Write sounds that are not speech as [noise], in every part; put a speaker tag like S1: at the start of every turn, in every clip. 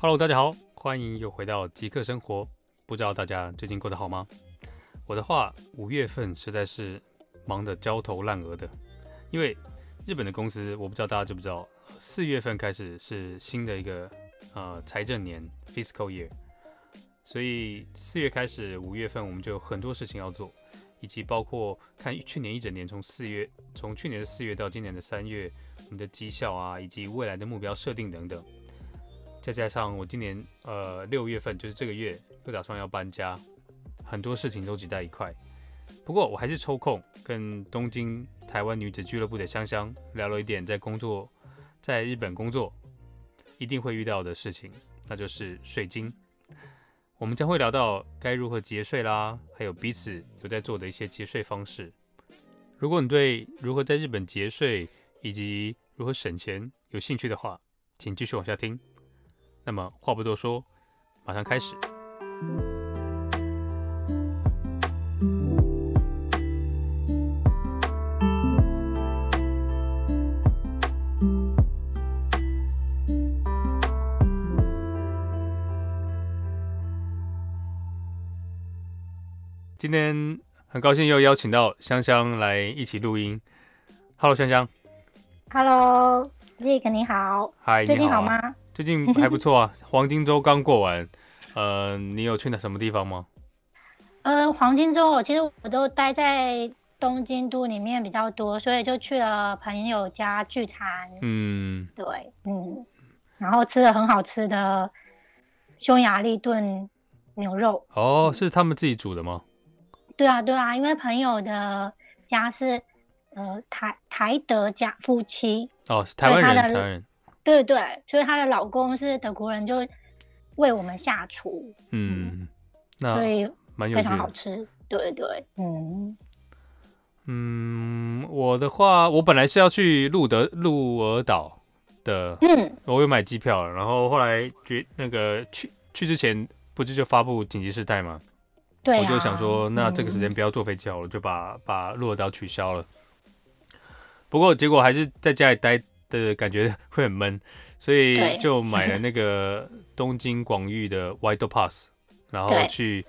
S1: Hello，大家好，欢迎又回到极客生活。不知道大家最近过得好吗？我的话，五月份实在是忙得焦头烂额的，因为日本的公司，我不知道大家知不知道，四月份开始是新的一个呃财政年 （fiscal year），所以四月开始，五月份我们就有很多事情要做，以及包括看去年一整年，从四月，从去年的四月到今年的三月，我们的绩效啊，以及未来的目标设定等等。再加上我今年呃六月份就是这个月又打算要搬家，很多事情都挤在一块。不过我还是抽空跟东京台湾女子俱乐部的香香聊了一点在工作，在日本工作一定会遇到的事情，那就是税金。我们将会聊到该如何节税啦，还有彼此有在做的一些节税方式。如果你对如何在日本节税以及如何省钱有兴趣的话，请继续往下听。那么话不多说，马上开始。今天很高兴又邀请到香香来一起录音。Hello，香香。
S2: Hello，Jake，你好。
S1: Hi，
S2: 最近好吗？
S1: 最近还不错啊，[laughs] 黄金周刚过完，呃，你有去哪什么地方吗？
S2: 呃，黄金周其实我都待在东京都里面比较多，所以就去了朋友家聚餐。嗯，对，嗯，然后吃了很好吃的匈牙利炖牛肉。
S1: 哦，是他们自己煮的吗？
S2: 对啊，对啊，因为朋友的家是呃台台德家夫妻。
S1: 哦，是台湾人，台湾人。
S2: 对对，所以她的老公是德国人，就为我们下厨，
S1: 嗯，那
S2: 所以蛮非常好吃。对对，嗯
S1: 嗯，我的话，我本来是要去鹿德鹿儿岛的，嗯，我有买机票，然后后来决那个去去之前不是就发布紧急事态嘛，
S2: 对、啊，
S1: 我就想说，那这个时间不要坐飞机好了，嗯、就把把鹿儿岛取消了。不过结果还是在家里待。的感觉 [laughs] 会很闷，所以就买了 [laughs] 那个东京广域的 Wide Pass，然后去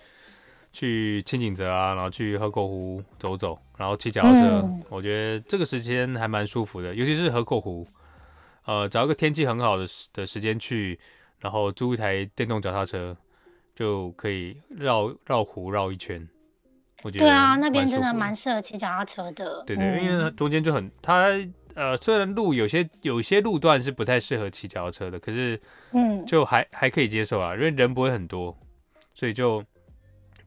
S1: 去清井泽啊，然后去河口湖走走，然后骑脚踏车，嗯。我觉得这个时间还蛮舒服的，尤其是河口湖，呃，找一个天气很好的的时间去，然后租一台电动脚踏车，就可以绕绕湖绕一圈。我觉得
S2: 对啊，那边真的蛮适合骑脚踏车的。
S1: 对对，因为中间就很它。呃，虽然路有些有些路段是不太适合骑脚踏车的，可是，嗯，就还、嗯、还可以接受啊，因为人不会很多，所以就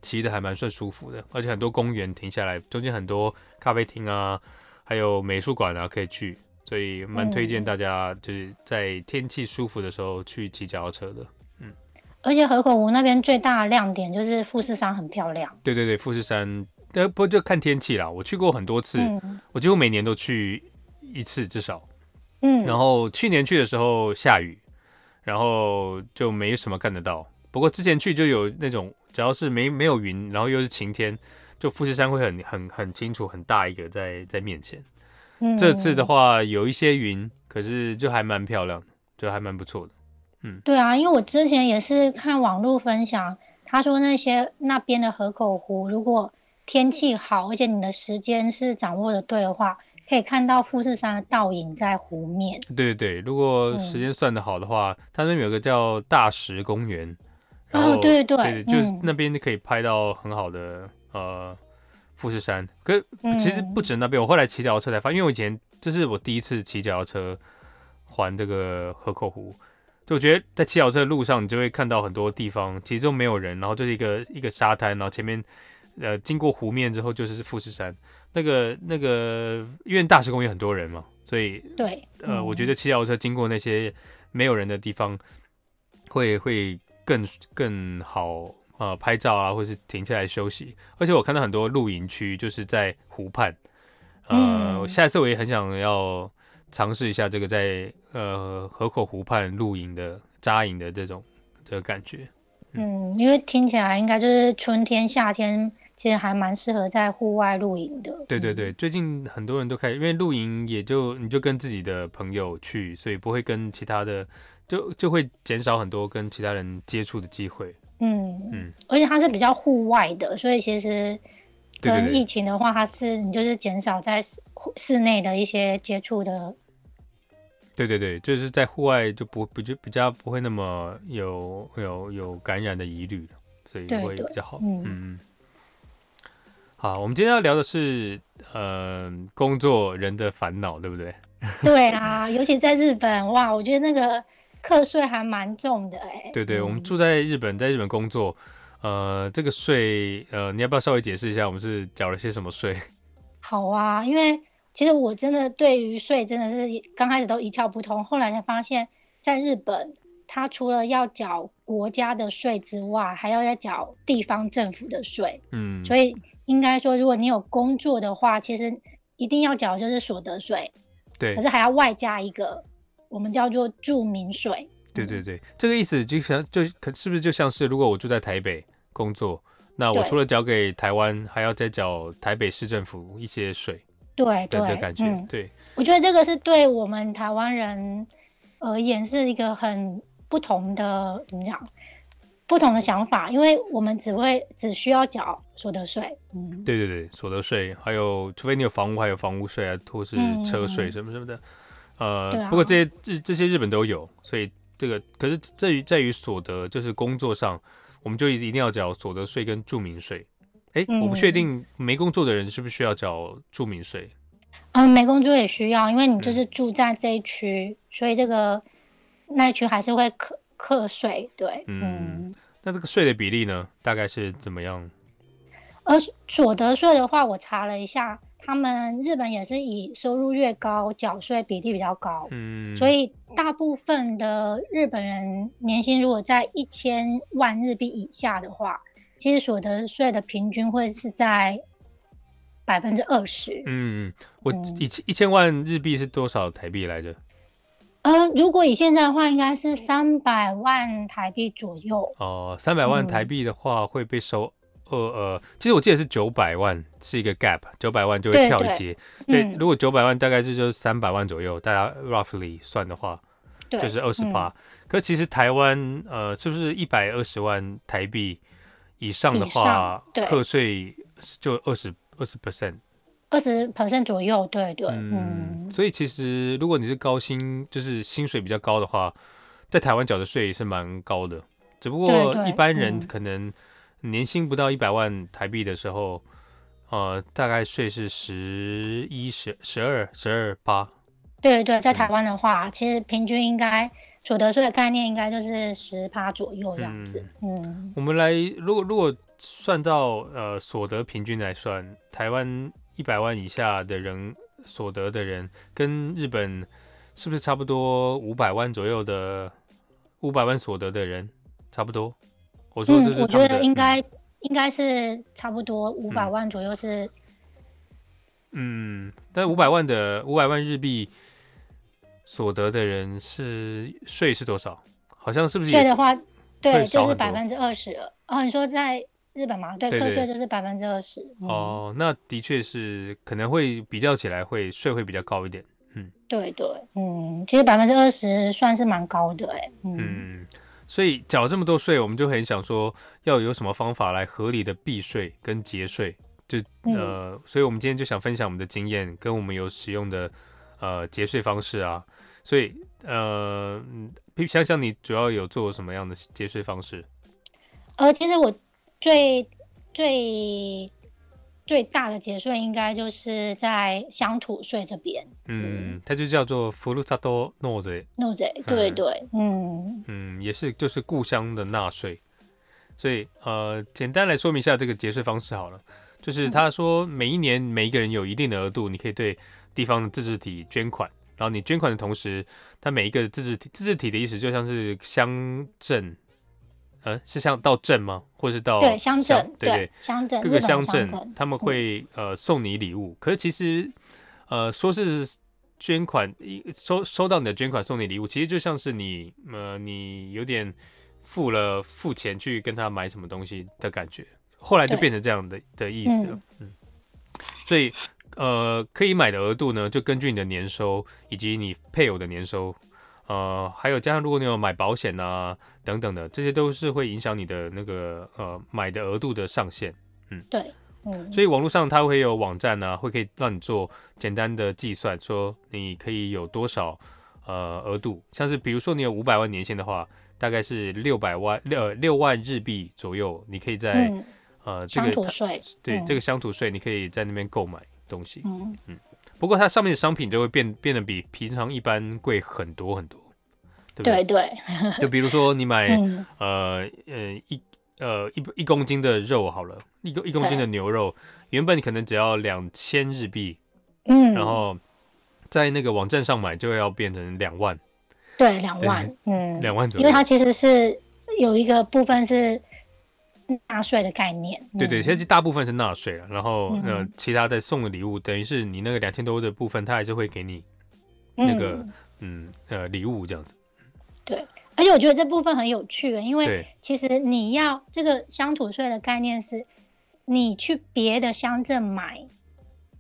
S1: 骑的还蛮算舒服的，而且很多公园停下来，中间很多咖啡厅啊，还有美术馆啊可以去，所以蛮推荐大家就是在天气舒服的时候去骑脚踏车的。嗯，
S2: 而且河口湖那边最大的亮点就是富士山很漂亮。
S1: 对对对，富士山，呃，不就看天气啦。我去过很多次，嗯、我几乎每年都去。一次至少，嗯，然后去年去的时候下雨，然后就没什么看得到。不过之前去就有那种，只要是没没有云，然后又是晴天，就富士山会很很很清楚，很大一个在在面前。嗯，这次的话有一些云，可是就还蛮漂亮的，就还蛮不错的。嗯，
S2: 对啊，因为我之前也是看网络分享，他说那些那边的河口湖，如果天气好，而且你的时间是掌握的对的话。可以看到富士山的倒影在湖面。
S1: 对对对，如果时间算得好的话，嗯、它那边有个叫大石公园，然后、哦、对对对，就是那边可以拍到很好的、嗯、呃富士山。可其实不止那边，我后来骑脚踏车才发现，因为我以前这是我第一次骑脚踏车环这个河口湖，就我觉得在骑脚踏车的路上，你就会看到很多地方其实都没有人，然后就是一个一个沙滩，然后前面呃经过湖面之后就是富士山。那个那个，因为大石公园很多人嘛，所以
S2: 对，
S1: 呃，嗯、我觉得骑脚踏车经过那些没有人的地方会，会会更更好呃拍照啊，或是停下来休息。而且我看到很多露营区就是在湖畔，呃，嗯、下一次我也很想要尝试一下这个在呃河口湖畔露营的扎营的这种这个感觉。
S2: 嗯，因为听起来应该就是春天夏天。其实还蛮适合在户外露营的。
S1: 对对对，最近很多人都开始，因为露营也就你就跟自己的朋友去，所以不会跟其他的，就就会减少很多跟其他人接触的机会。
S2: 嗯嗯，而且它是比较户外的，所以其实跟疫情的话，它是你就是减少在室室内的一些接触的。
S1: 对对对，就是在户外就不不就比较不会那么有有有感染的疑虑，所以会比较好。对对嗯嗯。好，我们今天要聊的是嗯、呃、工作人的烦恼，对不对？[laughs]
S2: 对啊，尤其在日本哇，我觉得那个。课税还蛮重的哎、欸，
S1: 对对，我们住在日本，在日本工作，呃，这个税，呃，你要不要稍微解释一下，我们是缴了些什么税？[laughs]
S2: 好啊，因为其实我真的对于税真的是刚开始都一窍不通，后来才发现，在日本，它除了要缴国家的税之外，还要再缴地方政府的税，嗯，所以应该说，如果你有工作的话，其实一定要缴就是所得税，
S1: 对，
S2: 可是还要外加一个。我们叫做住民税。
S1: 对对对，这个意思就像就可是不是就像是，如果我住在台北工作，那我除了缴给台湾，还要再缴台北市政府一些税。
S2: 对对
S1: 的感觉，嗯、对。
S2: 我觉得这个是对我们台湾人而言是一个很不同的怎么讲？不同的想法，因为我们只会只需要缴所得税。嗯，
S1: 对对对，所得税，还有除非你有房屋，还有房屋税啊，或是车税什么什么的。嗯呃，啊、不过这些这这些日本都有，所以这个可是在于在于所得，就是工作上，我们就一一定要缴所得税跟住民税。哎，嗯、我不确定没工作的人是不是需要缴住民税？
S2: 嗯，没工作也需要，因为你就是住在这一区，嗯、所以这个那一区还是会课课税。对，嗯，
S1: 嗯，那这个税的比例呢，大概是怎么样？
S2: 而所得税的话，我查了一下。他们日本也是以收入越高，缴税比例比较高，嗯，所以大部分的日本人年薪如果在一千万日币以下的话，其实所得税的平均会是在百分之二十。
S1: 嗯，我一一千万日币是多少台币来着？
S2: 呃，如果以现在的话，应该是三百万台币左右。
S1: 哦，三百万台币的话会被收。呃呃，其实我记得是九百万是一个 gap，九百万就会跳一阶。对，对，对，如果九百万大概是就是三百万左右，大家 roughly 算的话，就是二十八。嗯、可其实台湾呃，是不是一百二十万台币以上的话，课税就二十二十 percent，
S2: 二十 percent 左右，对对。
S1: 嗯，嗯所以其实如果你是高薪，就是薪水比较高的话，在台湾缴的税也是蛮高的。只不过一般人可能。年薪不到一百万台币的时候，呃，大概税是十一、十、十二、十二八。
S2: 对对，在台湾的话，嗯、其实平均应该所得税的概念应该就是十趴左右这样子。嗯，嗯，
S1: 我们来，如果如果算到呃所得平均来算，台湾一百万以下的人所得的人，跟日本是不是差不多五百万左右的五百万所得的人差不多？我说这是，
S2: 嗯，我觉得应该，嗯，应该是差不多五百万左右是，
S1: 嗯，但五百万的五百万日币所得的人是税是多少？好像是不是
S2: 税的话，对，就是百分之二十。哦，你说在日本吗？对，课税就是百分之二十。
S1: 嗯，哦，那的确是可能会比较起来会税会比较高一点。嗯，
S2: 对对，嗯，其实百分之二十算是蛮高的，哎，嗯。嗯
S1: 所以缴这么多税，我们就很想说，要有什么方法来合理的避税跟节税？就呃，嗯、所以我们今天就想分享我们的经验，跟我们有使用的呃节税方式啊。所以呃，想想你主要有做什么样的节税方式？
S2: 呃，其实我最最。最大的节税应该就是在乡土税这边，
S1: 嗯，它就叫做ふるさと纳税，
S2: 纳税，对对，嗯
S1: 嗯，也是就是故乡的纳税，所以呃，简单来说明一下这个节税方式好了，就是他说每一年每一个人有一定的额度，你可以对地方的自治体捐款， 然后你捐款的同时，它每一个自治体，自治体的意思就像是乡镇。呃，是像到镇吗？或是到
S2: 对乡镇？
S1: 对对，
S2: 乡镇
S1: 各个乡镇他们会呃送你礼物。可是其实呃说是捐款，收收到你的捐款送你礼物，其实就像是你呃你有点付了付钱去跟他买什么东西的感觉，后来就变成这样的的意思了。嗯，所以呃，可以买的额度呢，就根据你的年收以及你配偶的年收，呃，还有加上如果你有买保险啊等等的，这些都是会影响你的那个呃买的额度的上限。嗯，
S2: 对，嗯，
S1: 所以网络上它会有网站啊，会可以让你做简单的计算，说你可以有多少呃额度，像是比如说你有五百万年薪的话。大概是六百万六六万日币左右，你可以在、嗯、呃
S2: 这个
S1: 对、嗯、这个乡土税，你可以在那边购买东西。嗯嗯。不过它上面的商品就会变变得比平常一般贵很多很多，对不对？
S2: 对对。[laughs]
S1: 就比如说你买、嗯、呃呃一呃一一公斤的肉好了，一公一公斤的牛肉，原本你可能只要两千日币，嗯，然后在那个网站上买就要变成两万。
S2: 对，两万，嗯，
S1: 两万左右，
S2: 因为它其实是有一个部分是纳税的概念。
S1: 对对，其实大部分是纳税了，然后呃，其他的送的礼物，等于是你那个两千多的部分，他还是会给你那个嗯呃礼物这样子。
S2: 对，而且我觉得这部分很有趣，因为其实你要这个乡土税的概念是，你去别的乡镇买，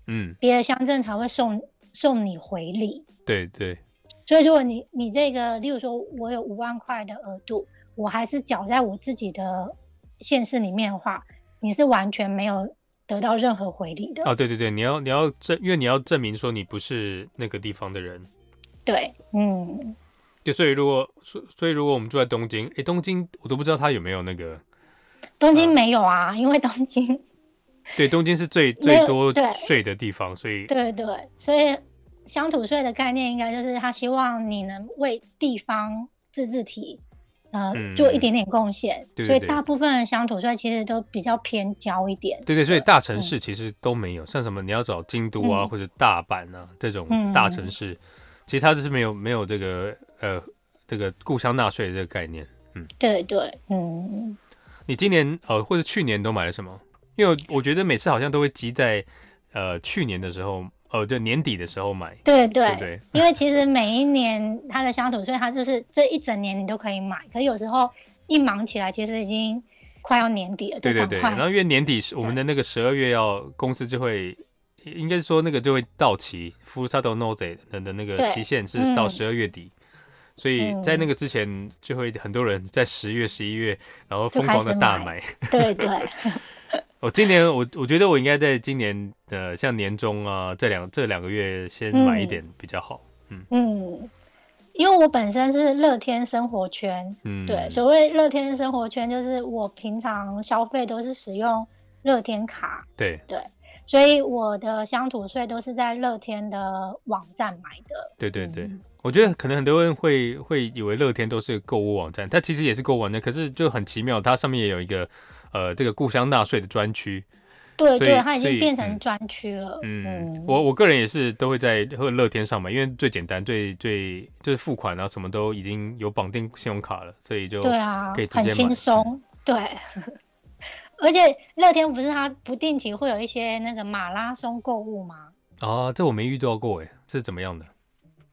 S2: 嗯，别的乡镇才会送送你回礼。
S1: 对对。
S2: 所以，如果你你这个，例如说，我有五万块的额度，我还是缴在我自己的县市里面的话，你是完全没有得到任何回礼的。
S1: 哦，对对对，你要你要证，因为你要证明说你不是那个地方的人。
S2: 对，嗯。
S1: 就所以如果所所以如果我们住在东京，哎，东京我都不知道它有没有那个。
S2: 东京没有啊，啊因为东京。[laughs]
S1: 对，东京是最最多税的地方，所以。
S2: 对对，所以。乡土税的概念应该就是他希望你能为地方自治体，呃，嗯、做一点点贡献。对对对，所以大部分的乡土税其实都比较偏郊一点。
S1: 对对，所以大城市其实都没有，嗯、像什么你要找京都啊、嗯、或者大阪啊这种大城市，嗯、其实它就是没有没有这个呃这个故乡纳税的这个概念。嗯，
S2: 对对，嗯。
S1: 你今年呃或者去年都买了什么？因为我觉得每次好像都会积在呃去年的时候。哦，就年底的时候买，
S2: 对对对，对因为其实每一年它的乡土税，它就是这一整年你都可以买，可有时候一忙起来，其实已经快要年底了。
S1: 对对对，然后因为年底是我们的那个十二月要公司就会，对应该是说那个就会到期，ふるさと纳税的的那个期限是到十二月底，嗯、所以在那个之前就会很多人在十月、十一月，然后疯狂的大买。
S2: 对对。 [laughs]
S1: 我今年我我觉得我应该在今年的像年终啊这两这两个月先买一点比较好。嗯
S2: 嗯，因为我本身是乐天生活圈，嗯，对，所谓乐天生活圈就是我平常消费都是使用乐天卡，
S1: 对
S2: 对，所以我的乡土税都是在乐天的网站买的。
S1: 对对对，嗯、我觉得可能很多人会会以为乐天都是购物网站，它其实也是购物网站，可是就很奇妙，它上面也有一个。呃，这个故乡纳税的专区，
S2: 对对，它已经变成专区了。嗯，
S1: 嗯我我个人也是都会在或乐天上买，因为最简单、最最就是付款啊，什么都已经有绑定信用卡了，所以就对啊。
S2: 很轻松。对，[laughs] 而且乐天不是它不定期会有一些那个马拉松购物吗？
S1: 啊，这我没遇到过哎，这是怎么样的？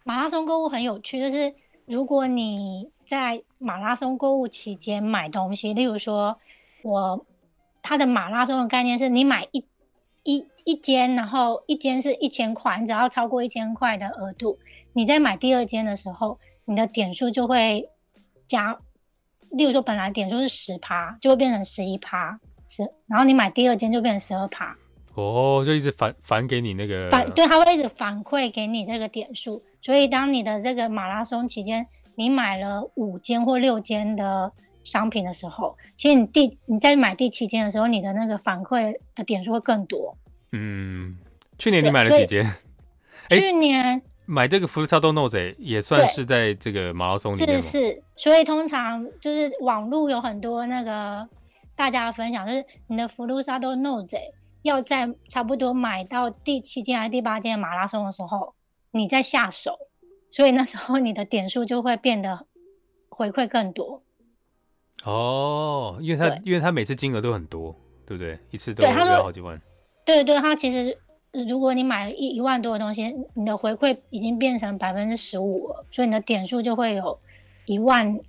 S2: 马拉松购物很有趣，就是如果你在马拉松购物期间买东西，例如说。我它的马拉松的概念是你买一一一间，然后一间是一千块，你只要超过一千块的额度，你在买第二间的时候，你的点数就会加。例如说，本来点数是十趴，就会变成十一趴，十，然后你买第二间就变成十二趴。
S1: 哦，就一直返返给你那个
S2: 反，对，它会一直反馈给你这个点数，所以当你的这个马拉松期间，你买了五间或六间的。商品的时候，其实你第你在买第七间的时候，你的那个反馈的点数会更多。
S1: 嗯，去年你买了几间？[laughs]
S2: 去年、欸、
S1: 买这个ふるさと纳税也算是在这个马拉松里面。
S2: 是是，所以通常就是网络有很多那个大家的分享，就是你的ふるさと纳税要在差不多买到第七间还是第八间马拉松的时候，你再下手，所以那时候你的点数就会变得回馈更多。
S1: 哦，因为他因为他每次金额都很多，对不对？一次都要好几万。
S2: 对对，对，他其实如果你买了一一万多的东西，你的回馈已经变成百分之十五了，所以你的点数就会有一万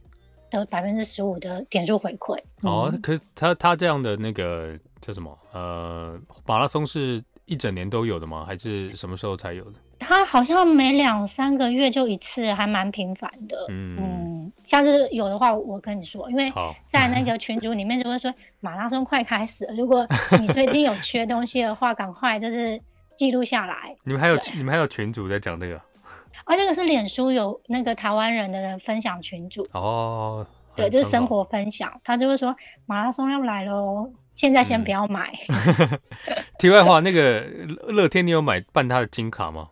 S2: 的百分之十五的点数回馈。
S1: 哦，嗯、可是他他这样的那个叫什么？呃，马拉松是一整年都有的吗？还是什么时候才有的？
S2: 它好像每两三个月就一次，还蛮频繁的。嗯嗯，下次有的话，我跟你说，因为在那个群组里面就会说马拉松快开始了，如果你最近有缺东西的话，赶快就是记录下来。
S1: 你们还有你们还有群主在讲那个？[laughs]
S2: 啊，这个是脸书有那个台湾人的分享群组
S1: 哦。
S2: 对，就是生活分享，他就会说马拉松要来喽，现在先不要买。
S1: 嗯、[laughs] 题外话，[laughs] 那个乐天，你有买办他的金卡吗？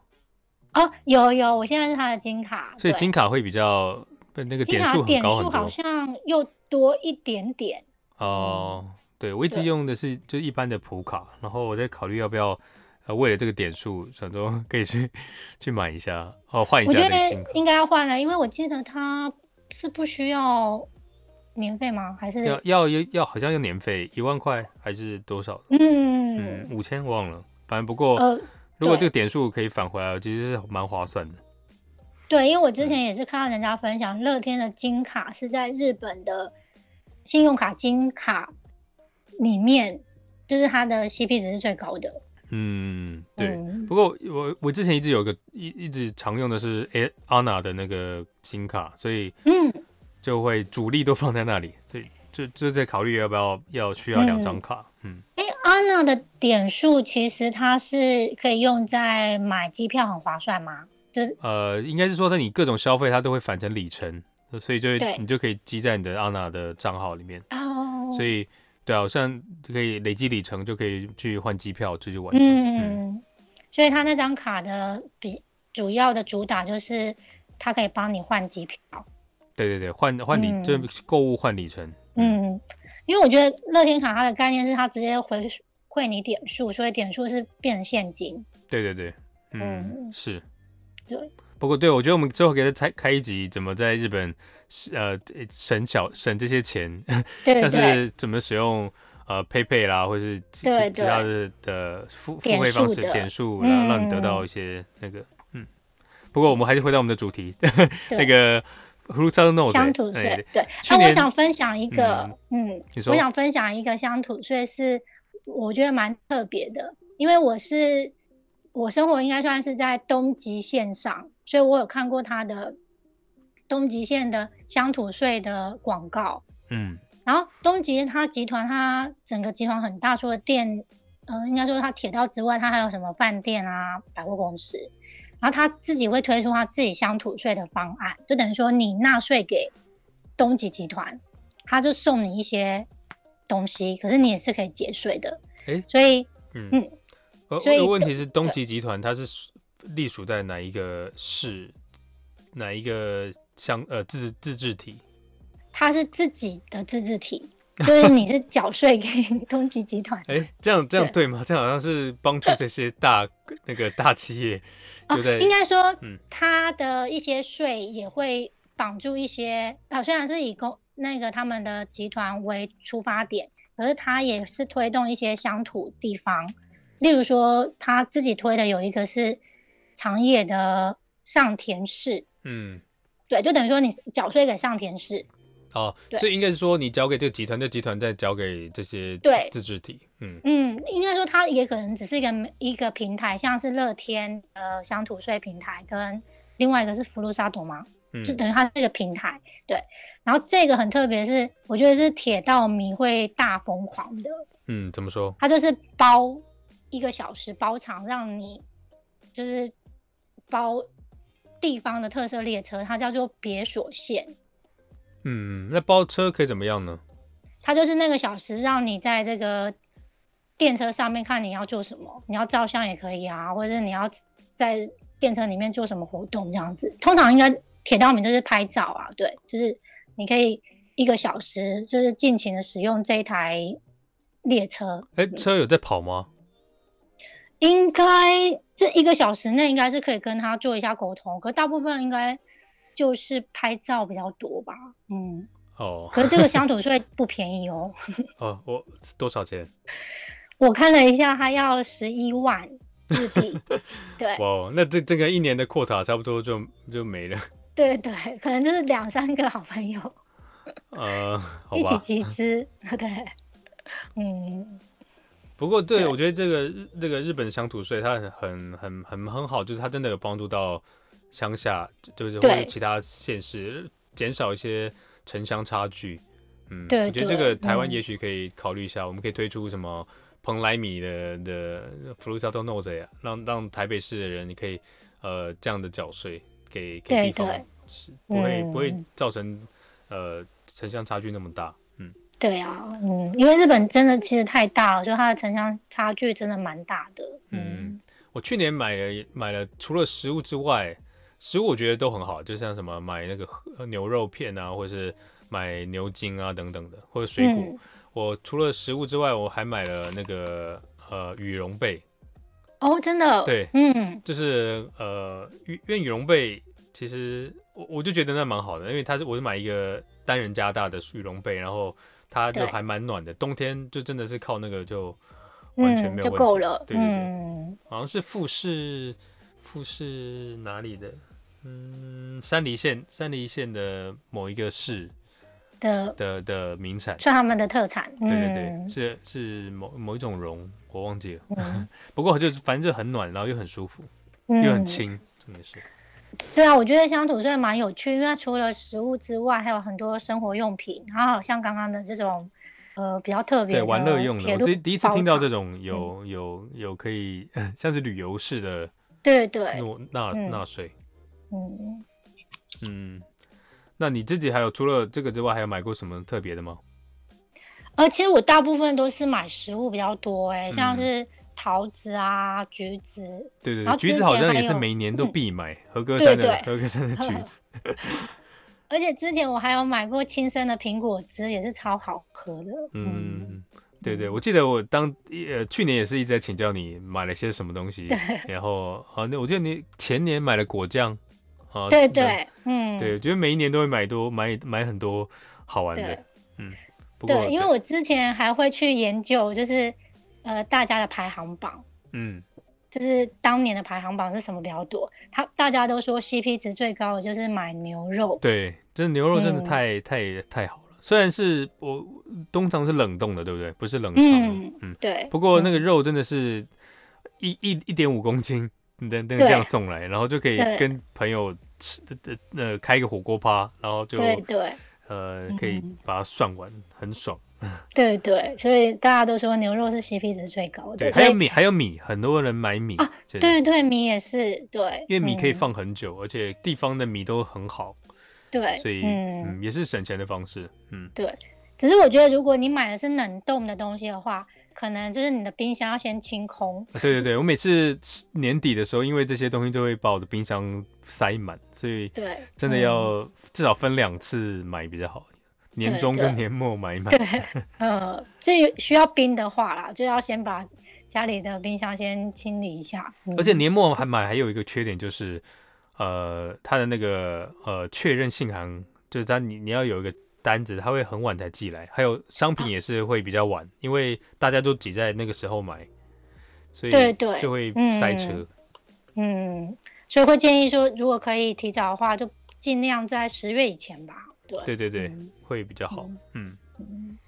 S2: 哦，有有，我现在是他的金卡，
S1: 所以金卡会比较那个点数
S2: 点数好像又多一点点。
S1: 哦，对，我一直用的是就一般的普卡，然后我在考虑要不要呃为了这个点数，想说可以去去买一下哦，换一下。我觉得
S2: 应该要换了，因为我记得他是不需要年费吗？还是
S1: 要要要，要好像要年费一万块还是多少？
S2: 嗯
S1: 嗯，五千忘了，反正不过。呃如果这个点数可以返回来，其实是蛮划算的。
S2: 对，因为我之前也是看到人家分享，乐天的金卡是在日本的信用卡金卡里面，就是它的 CP 值是最高的。
S1: 嗯，对。嗯、不过我我之前一直有个一一直常用的是 ANA 的那个金卡，所以嗯，就会主力都放在那里，所以就就在考虑要不要要需要两张卡。嗯。
S2: 哎、嗯。ANA 的点数其实它是可以用在买机票，很划算吗？就是
S1: 呃，应该是说，它你各种消费它都会返成里程，所以就你就可以积在你的 ANA 的账号里面。哦，所以对啊，好像就可以累积里程，就可以去换机票，出去玩。
S2: 嗯嗯，所以它那张卡的比主要的主打就是它可以帮你换机票。
S1: 对对对，换换里就购物换里程。
S2: 嗯。嗯因为我觉得乐天卡它的概念是它直接回馈你点数，所以点数是变成现金。
S1: 对对对，嗯，嗯是。对。不过对，我觉得我们之后给他开开一集，怎么在日本呃省小省这些钱，对，对，[laughs] 对，但是怎么使用呃 PayPay 啦，或是其他的的付付费方式点数，然后让你得到一些那个嗯。不过我们还是回到我们的主题，[laughs] 那个。
S2: 乡土税，对，那我想分享一个，嗯，嗯我想分享一个乡土税是我觉得蛮特别的，因为我是我生活应该算是在东极线上，所以我有看过他的东极线的乡土税的广告，嗯，然后东极它集团它整个集团很大，除了店，嗯、呃，应该说它铁道之外，它还有什么饭店啊、百货公司。然后他自己会推出他自己乡土税的方案，就等于说你纳税给东极集团，他就送你一些东西，可是你也是可以节税的。哎、欸，所以，嗯嗯，
S1: 呃，所以问题是东极集团它是隶属在哪一个市，哪一个乡呃自自治体？
S2: 它是自己的自治体，[laughs] 就是你是缴税给东极集团。
S1: 哎、欸，这样这样对吗？这样好像是帮助这些大 [laughs] 那个大企业。
S2: 哦，应该说，他的一些税也会绑住一些啊、虽然是以公那个他们的集团为出发点，可是他也是推动一些乡土地方，例如说他自己推的有一个是长野的上田市，嗯，对，就等于说你缴税给上田市。
S1: 哦，所以应该是说你交给这个集团，这集团再交给这些对自治体。嗯
S2: 嗯，应该说它也可能只是一个一个平台，像是乐天呃乡土税平台，跟另外一个是福禄萨朵吗？嗯，就等于它这个平台。对，然后这个很特别，是我觉得是铁道迷会大疯狂的。
S1: 嗯，怎么说？
S2: 它就是包一个小时包场，让你就是包地方的特色列车，它叫做别所线。
S1: 嗯，那包车可以怎么样呢？
S2: 它就是那个小时，让你在这个电车上面看你要做什么，你要照相也可以啊，或者是你要在电车里面做什么活动这样子。通常应该铁道迷就是拍照啊，对，就是你可以一个小时就是尽情的使用这一台列车。
S1: 哎、欸，车有在跑吗？
S2: 应该这一个小时内应该是可以跟他做一下沟通，可大部分应该。就是拍照比较多吧，嗯，哦，可是这个乡土税不便宜哦。[laughs]
S1: 哦，我多少钱？
S2: 我看了一下，他要十一万日币。[laughs] 对，
S1: 哇，那这这个一年的 quota 差不多就就没了。
S2: 对对，可能就是两三个好朋友，[laughs]
S1: 呃，
S2: 一起集资，对，嗯，
S1: 不过对，对我觉得这个这个日本乡土税它很很很很很好，就是它真的有帮助到乡下，就是或者其他县市减少一些城乡差距。嗯，对我觉得这个台湾也许可以考虑一下，嗯，我们可以推出什么蓬莱米的的 f l u s a t o Nose 啊，让让台北市的人你可以呃这样的缴税给给地方，是不会，嗯，不会造成呃城乡差距那么大。嗯，
S2: 对啊，嗯，因为日本真的其实太大了，就它的城乡差距真的蛮大的。嗯。
S1: 嗯，我去年买了买了，除了食物之外，食物我觉得都很好，就像什么买那个牛肉片啊，或者是。买牛筋啊等等的，或者水果。嗯、我除了食物之外，我还买了那个呃羽绒被。
S2: 哦，真的？
S1: 对，嗯，就是呃羽因为羽绒被，其实我我就觉得那蛮好的，因为它是我是买一个单人加大的羽绒被，然后它就还蛮暖的，冬天就真的是靠那个就完全没有问题、嗯、就够了。对对对，嗯、好像是富士富士哪里的？嗯，山梨县山梨县的某一个市。的的的名产，
S2: 算他们的特产。
S1: 对对对，嗯、是是某某一种绒，我忘记了。嗯、[laughs] 不过就反正就很暖，然后又很舒服，嗯、又很轻，真的是。
S2: 对啊，我觉得乡土税蛮有趣，因为它除了食物之外，还有很多生活用品，然后好像刚刚的这种呃比较特别对
S1: 玩乐用的。我第第一次听到这种有、嗯、有有可以 [laughs] 像是旅游式的，
S2: 对对
S1: 纳纳税，嗯嗯。那你自己还有除了这个之外，还有买过什么特别的吗？
S2: 呃，其实我大部分都是买食物比较多，哎，像是桃子啊、橘子。
S1: 对对对，橘子好像也是每年都必买，和歌山的和歌山的橘子。[laughs]
S2: 而且之前我还有买过亲生的苹果汁，也是超好喝的。
S1: 嗯，对对，我记得我当呃去年也是一直在请教你买了些什么东西，然后好，那我记得你前年买了果酱。
S2: 啊，对对，嗯，
S1: 对，我觉得每一年都会买多买买很多好玩的，嗯，
S2: 对，因为我之前还会去研究，就是呃大家的排行榜，
S1: 嗯，
S2: 就是当年的排行榜是什么比较多？他大家都说 CP 值最高的就是买牛肉，
S1: 对，这牛肉真的太太太好了，虽然是我通常是冷冻的，对不对？不是冷藏，
S2: 嗯嗯，对。
S1: 不过那个肉真的是一一一点五公斤。等等这样送来，然后就可以跟朋友吃呃开个火锅趴，然后就
S2: 对对
S1: 呃可以把它涮完，很爽。[laughs]
S2: 对对，所以大家都说牛肉是 CP 值最高的。
S1: 对，还有米，还有米，很多人买米
S2: 啊。对对，米也是对，
S1: 因为米可以放很久，而且地方的米都很好。
S2: 对，
S1: 所以嗯也是省钱的方式。嗯，
S2: 对。只是我觉得如果你买的是冷冻的东西的话。可能就是你的冰箱要先清空。
S1: 对对对，我每次年底的时候，因为这些东西就会把我的冰箱塞满，所以对，真的要至少分两次买比较好。年终跟年末买一买。
S2: 对，呃，就需要冰的话啦，就要先把家里的冰箱先清理一下。
S1: 而且年末还买还有一个缺点就是，呃，它的那个呃确认信函，就是它你你要有一个。单子他会很晚才寄来，还有商品也是会比较晚，啊、因为大家都挤在那个时候买，所以对对就会塞车
S2: 嗯。嗯，所以会建议说，如果可以提早的话，就尽量在十月以前吧。对
S1: 对对对，嗯、会比较好。嗯，嗯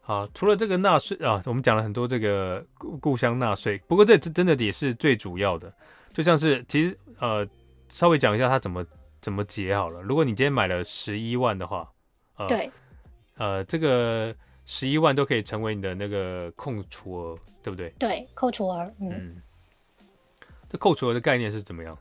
S1: 好，除了这个纳税啊，我们讲了很多这个故故乡纳税，不过这真的也是最主要的，就像是其实呃，稍微讲一下它怎么怎么结好了。如果你今天买了十一万的话。呃、对，呃，这个十一万都可以成为你的那个扣除额，对不对？
S2: 对，扣除额，嗯，嗯，
S1: 这扣除额的概念是怎么样？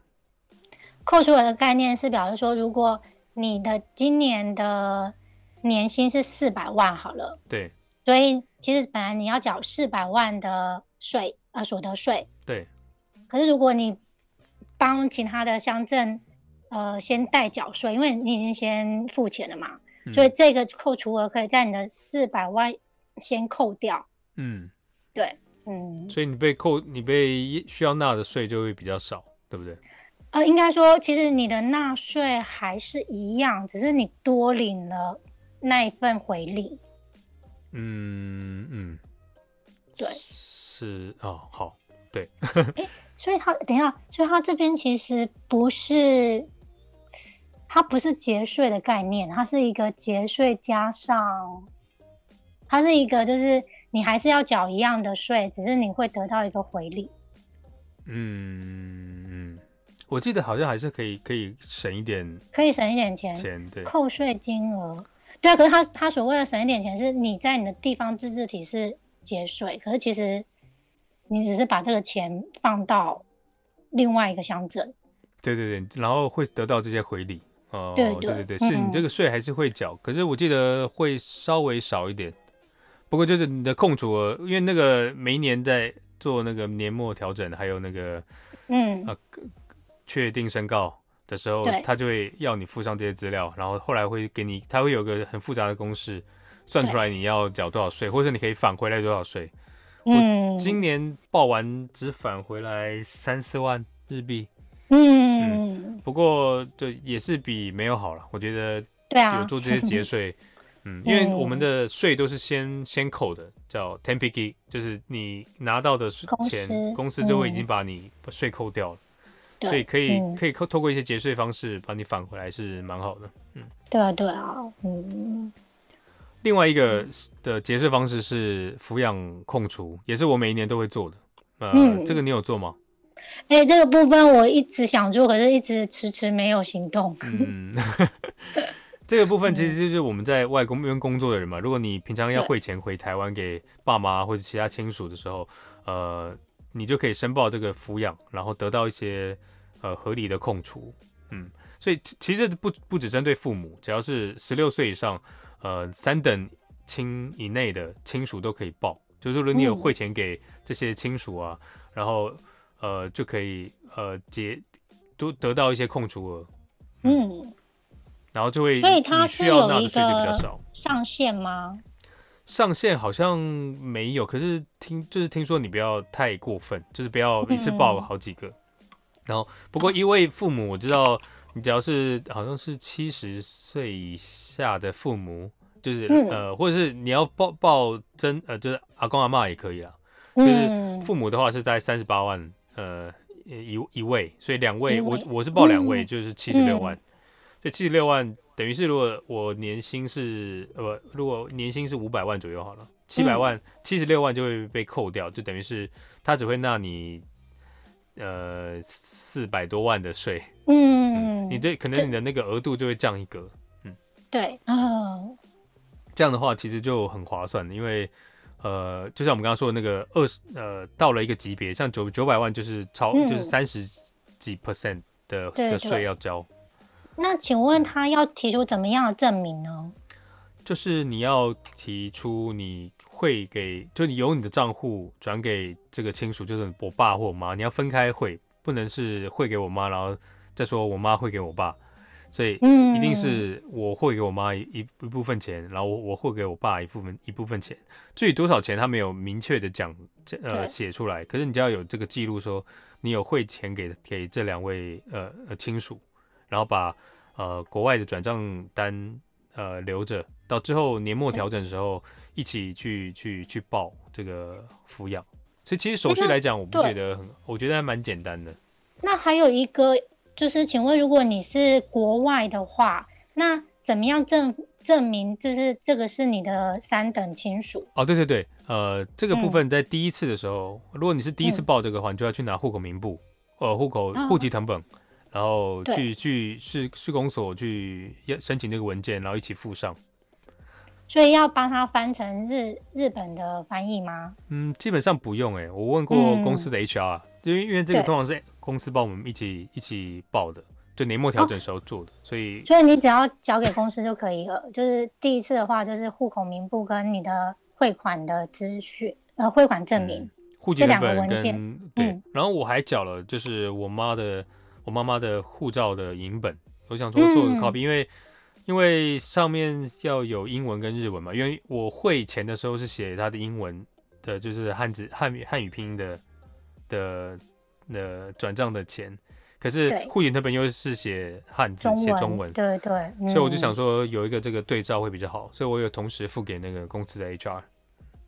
S2: 扣除额的概念是表示说，如果你的今年的年薪是四百万，好了，
S1: 对，
S2: 所以其实本来你要缴四百万的税，呃，所得税，
S1: 对。
S2: 可是如果你帮其他的乡镇，呃，先代缴税，因为你已经先付钱了嘛。所以这个扣除额可以在你的四百万先扣掉。
S1: 嗯，
S2: 对，嗯。
S1: 所以你被扣，你被需要纳的税就会比较少，对不对？
S2: 呃，应该说，其实你的纳税还是一样，只是你多领了那一份回礼。
S1: 嗯嗯，
S2: 对，
S1: 是哦，好，对。
S2: 哎，所以他等一下，所以他这边其实不是。它不是节税的概念，它是一个节税加上，它是一个就是你还是要缴一样的税，只是你会得到一个回礼。
S1: 嗯嗯，我记得好像还是可以可以省一点，
S2: 可以省一点钱，
S1: 钱对，
S2: 扣税金额，对啊。可是他他所谓的省一点钱，是你在你的地方自治体是节税，可是其实你只是把这个钱放到另外一个乡镇。
S1: 对对对，然后会得到这些回礼。哦，对对对，是你这个税还是会缴，嗯，可是我记得会稍微少一点。不过就是你的控除额，因为那个每一年在。做那个年末调整，还有那个，嗯，呃，确定申告的时候，他就会要你附上这些资料，然后后来会给你，他会有个很复杂的公式，算出来你要缴多少税，或者你可以返回来多少税。嗯，我今年报完只返回来三四万日币。嗯，嗯，不过对也是比没有好了，我觉得。对啊。有做这些节税。[laughs] 嗯，因为我们的税都是先、嗯、先扣的，叫 Tenpiki，就是你拿到的钱，公司，就会已经把你税扣掉了，嗯、所以可以、嗯、可以透透过一些节税方式把你返回来是蛮好的。嗯，
S2: 对啊对啊，嗯。
S1: 另外一个的节税方式是抚养控除，也是我每一年都会做的。呃，嗯、这个你有做吗？
S2: 哎、欸，这个部分我一直想做，可是一直迟迟没有行动。嗯。[laughs]
S1: 这个部分其实就是我们在外公那边工作的人嘛。如果你平常要汇钱回台湾给爸妈或者其他亲属的时候，呃，你就可以申报这个抚养，然后得到一些呃合理的控除。嗯，所以其实不不只针对父母，只要是十六岁以上，呃，三等亲以内的亲属都可以报。就是如果你有汇钱给这些亲属啊，然后呃就可以呃结都得到一些控除额。嗯。嗯然后就会，
S2: 所以它是有一个上限吗？
S1: 上限好像没有，可是听就是听说你不要太过分，就是不要一次报好几个。嗯、然后不过一位父母，我知道你只要是好像是七十岁以下的父母，就是、嗯、呃，或者是你要报报真呃，就是阿公阿嬷也可以啦。就是父母的话是在三十八万呃一一位，所以两位，位。我我是报两位，嗯、就是七十六万。嗯。这七十六万等于是，如果我年薪是呃不，如果年薪是五百万左右好了，七百万七十六万就会被扣掉，就等于是他只会纳你呃四百多万的税。嗯，嗯，你这可能你的那个额度就会降一格。嗯，
S2: 对，哦，
S1: 这样的话其实就很划算，因为呃，就像我们刚刚说的那个二十呃，到了一个级别，像九九百万就是超、嗯、就是三十几 percent 的的税要交。
S2: 那请问他要提出怎么样的证明呢？
S1: 就是你要提出你会给，就你由你的账户转给这个亲属，就是我爸或我妈，你要分开汇，不能是汇给我妈，然后再说我妈汇给我爸，所以一定是我汇给我妈一一部分钱，然后我我会给我爸一部分一部分钱。至于多少钱，他没有明确的讲，呃，写出来。可是你只要有这个记录，说你有汇钱给给这两位呃呃亲属。然后把呃国外的转账单呃留着，到之后年末调整的时候一起去去去报这个抚养。所以其实手续来讲，我不觉得很，我觉得还蛮简单的。
S2: 那还有一个就是，请问如果你是国外的话，那怎么样证证明就是这个是你的三等亲属？
S1: 哦，对对对，呃，这个部分在第一次的时候，嗯、如果你是第一次报这个的话，你就要去拿户口名簿，呃，户口户籍成本。哦然后去去市市公所去要申请这个文件，然后一起附上。
S2: 所以要帮他翻成日日本的翻译吗？
S1: 嗯，基本上不用哎、欸。我问过公司的 HR，因为因为这个通常是公司帮我们一起一起报的，就年末调整时候做的，哦、所以
S2: 所以你只要交给公司就可以了。就是第一次的话，就是户口名簿跟你的汇款的资讯，呃，汇款证明，
S1: 户籍謄本跟文件对、嗯。然后我还缴了，就是我妈的。我妈妈的护照的影本，我想说做个 copy，、嗯、因为因为上面要有英文跟日文嘛，因为我汇钱的时候是写他的英文的，就是汉字汉语汉语拼音的的的转账的钱，可是户籍謄本又是写汉字写中，文，
S2: 对对、嗯，
S1: 所以我就想说有一个这个对照会比较好，所以我有同时付给那个公司的 HR。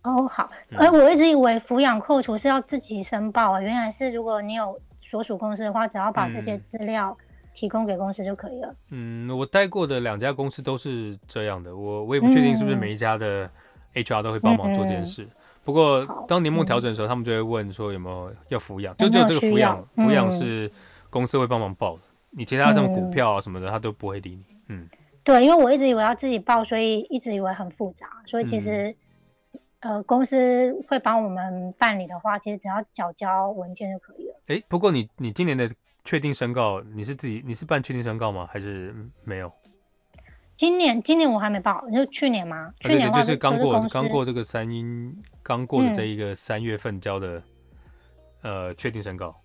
S2: 哦，好，哎、嗯，我一直以为抚养扣除是要自己申报啊，原来是如果你有。所属公司的话，只要把这些资料提供给公司就可以了。
S1: 嗯，我待过的两家公司都是这样的，我我也不确定是不是每一家的 HR 都会帮忙做这件事。嗯、不过当年末调整的时候，他们就会问说有没有要抚养，就只有这个抚养，抚养是公司会帮忙报的，你其他什么股票啊什么的，他都不会理你。嗯，
S2: 对，因为我一直以为要自己报，所以一直以为很复杂，所以其实。呃，公司会帮我们办理的话，其实只要缴交文件就可以了。
S1: 哎，不过你你今年的确定申告，你是自己你是办确定申告吗？还是没有？
S2: 今年今年我还没报，就去年吗？去年
S1: 就是刚过刚过这个三一刚过的这一个三月份交的、嗯、呃确定申告。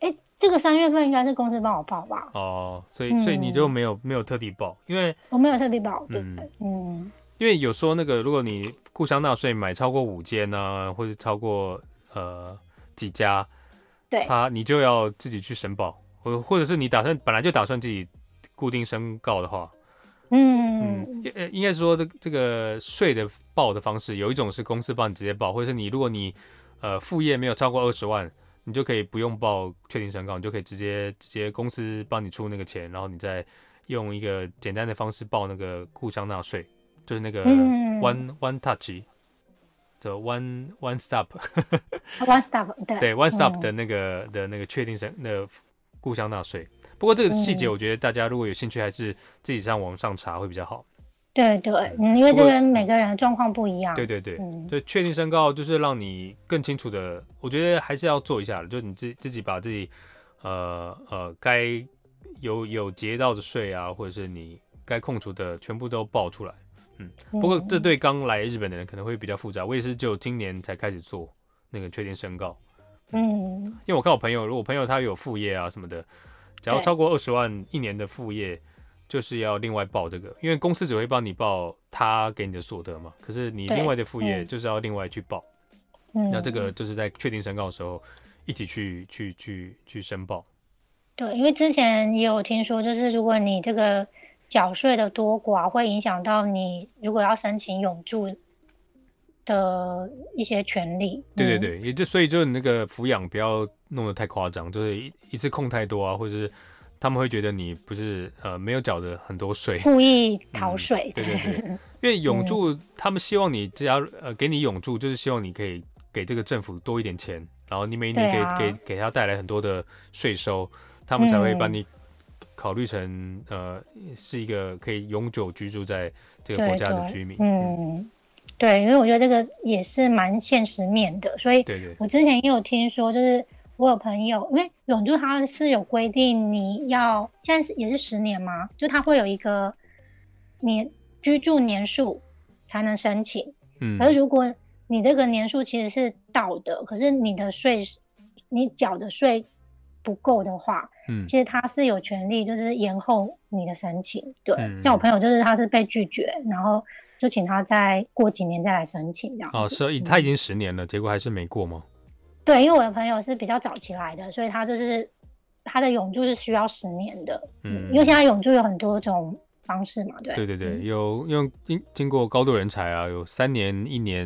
S2: 哎，这个三月份应该是公司帮我报吧？
S1: 哦，所以所以你就没有、嗯、没有特地报，因为
S2: 我没有特地报，嗯。嗯
S1: 因为有说那个，如果你故乡纳税买超过五间呢，或者超过呃几家，
S2: 对，
S1: 他你就要自己去申报，或或者是你打算本来就打算自己固定申告的话，
S2: 嗯
S1: 嗯，应应该是说这这个税的报的方式，有一种是公司帮你直接报，或者是你如果你呃副业没有超过二十万，你就可以不用报确定申告，你就可以直接直接公司帮你出那个钱，然后你再用一个简单的方式报那个故乡纳税。就是那个 one、嗯、one touch，的 one one stop，one
S2: stop 对 [laughs]
S1: 对 one stop 的那个、嗯、的那个确定申那个故乡纳税。不过这个细节，我觉得大家如果有兴趣，还是自己上网上查会比较好。
S2: 对对，嗯，因为这个每个人的状况不一样。
S1: 对对对，嗯、对，确定身高就是让你更清楚的，我觉得还是要做一下的，就是你自自己把自己呃呃该有有结到的税啊，或者是你该控除的全部都报出来。嗯，不过这对刚来日本的人可能会比较复杂。我也是就今年才开始做那个确定身高。
S2: 嗯，
S1: 因为我看我朋友，如果朋友他有副业啊什么的，只要超过二十万一年的副业，就是要另外报这个，因为公司只会帮你报他给你的所得嘛。可是你另外的副业就是要另外去报。嗯，那这个就是在确定申告的时候一起去去去去申报。
S2: 对，因为之前也有听说，就是如果你这个。缴税的多寡会影响到你如果要申请永住的一些权利。
S1: 对对对，嗯、也就所以就是你那个抚养不要弄得太夸张，就是一一次控太多啊，或者是他们会觉得你不是呃没有缴的很多税，
S2: 故意逃税、嗯。
S1: 对对对，[laughs] 因为永住、嗯、他们希望你只要呃给你永住，就是希望你可以给这个政府多一点钱，然后你每年可以、啊、给给他带来很多的税收，他们才会把你。考虑成呃是一个可以永久居住在这个国家的居民，
S2: 嗯，对，因为我觉得这个也是蛮现实面的，所以我之前也有听说，就是我有朋友，因为永住它是有规定，你要现在是也是十年嘛？就它会有一个年居住年数才能申请，嗯，而如果你这个年数其实是到的，可是你的税你缴的税。不够的话，嗯，其实他是有权利，就是延后你的申请。对，嗯、像我朋友就是他是被拒绝，然后就请他再过几年再来申请这样。
S1: 哦，是，他已经十年了，嗯、结果还是没过吗？
S2: 对，因为我的朋友是比较早期来的，所以他就是他的永住是需要十年的。嗯，因为现在永住有很多种方式嘛，对。
S1: 对对对，有用经经过高度人才啊，有三年、一年，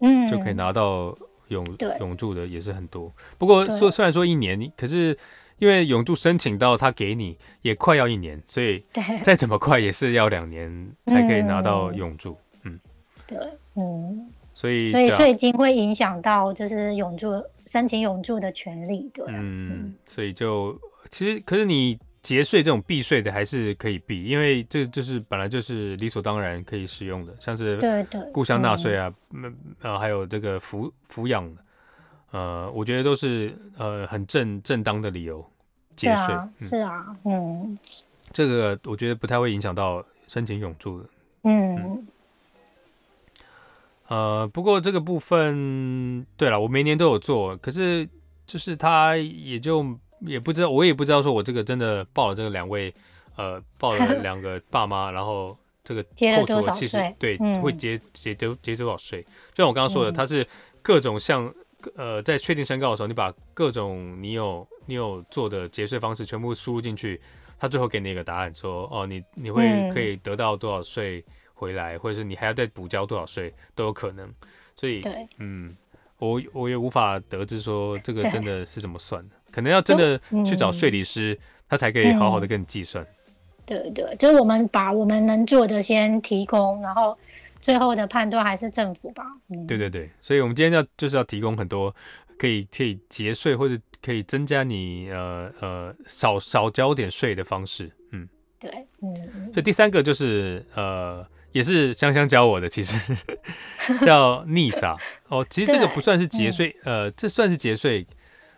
S1: 嗯，就可以拿到。永永住的也是很多，不过说虽然说一年，可是因为永住申请到他给你也快要一年，所以再怎么快也是要两年才可以拿到永住。嗯，
S2: 对，嗯，
S1: 所以
S2: 所以税金会影响到就是永住申请永住的权利，对，
S1: 嗯，所以就其实可是你。节税这种避税的还是可以避，因为这就是本来就是理所当然可以使用的，像是故乡纳税啊，嗯，呃，还有这个抚抚养，呃，我觉得都是呃很正正当的理由节税。
S2: 啊嗯、是啊，嗯，
S1: 这个我觉得不太会影响到申请永住的。
S2: 嗯，嗯，
S1: 呃，不过这个部分，对了，我每年都有做，可是就是它也就。也不知道，我也不知道，说我这个真的报了这个两位，呃，报了 [laughs] 两个爸妈，然后这个扣除了其实对、嗯、会结结结结多少税？就像我刚刚说的，嗯、它是各种像呃，在确定申告的时候，你把各种你有你有做的节税方式全部输入进去，他最后给你一个答案说，哦，你你会可以得到多少税回来，嗯、或者是你还要再补交多少税都有可能。所以，嗯，我我也无法得知说这个真的是怎么算的。可能要真的去找税理师，嗯、他才可以好好的跟你计算。
S2: 对对，就是我们把我们能做的先提供，然后最后的判断还是政府吧。嗯，
S1: 对对对，所以我们今天要就是要提供很多可以可以节税或者可以增加你呃呃少少交点税的方式。嗯，
S2: 对，嗯，
S1: 所以第三个就是呃也是香香教我的，其实。[laughs] 叫 NISA 哦，其实这个不算是节税，嗯、呃，这算是节税，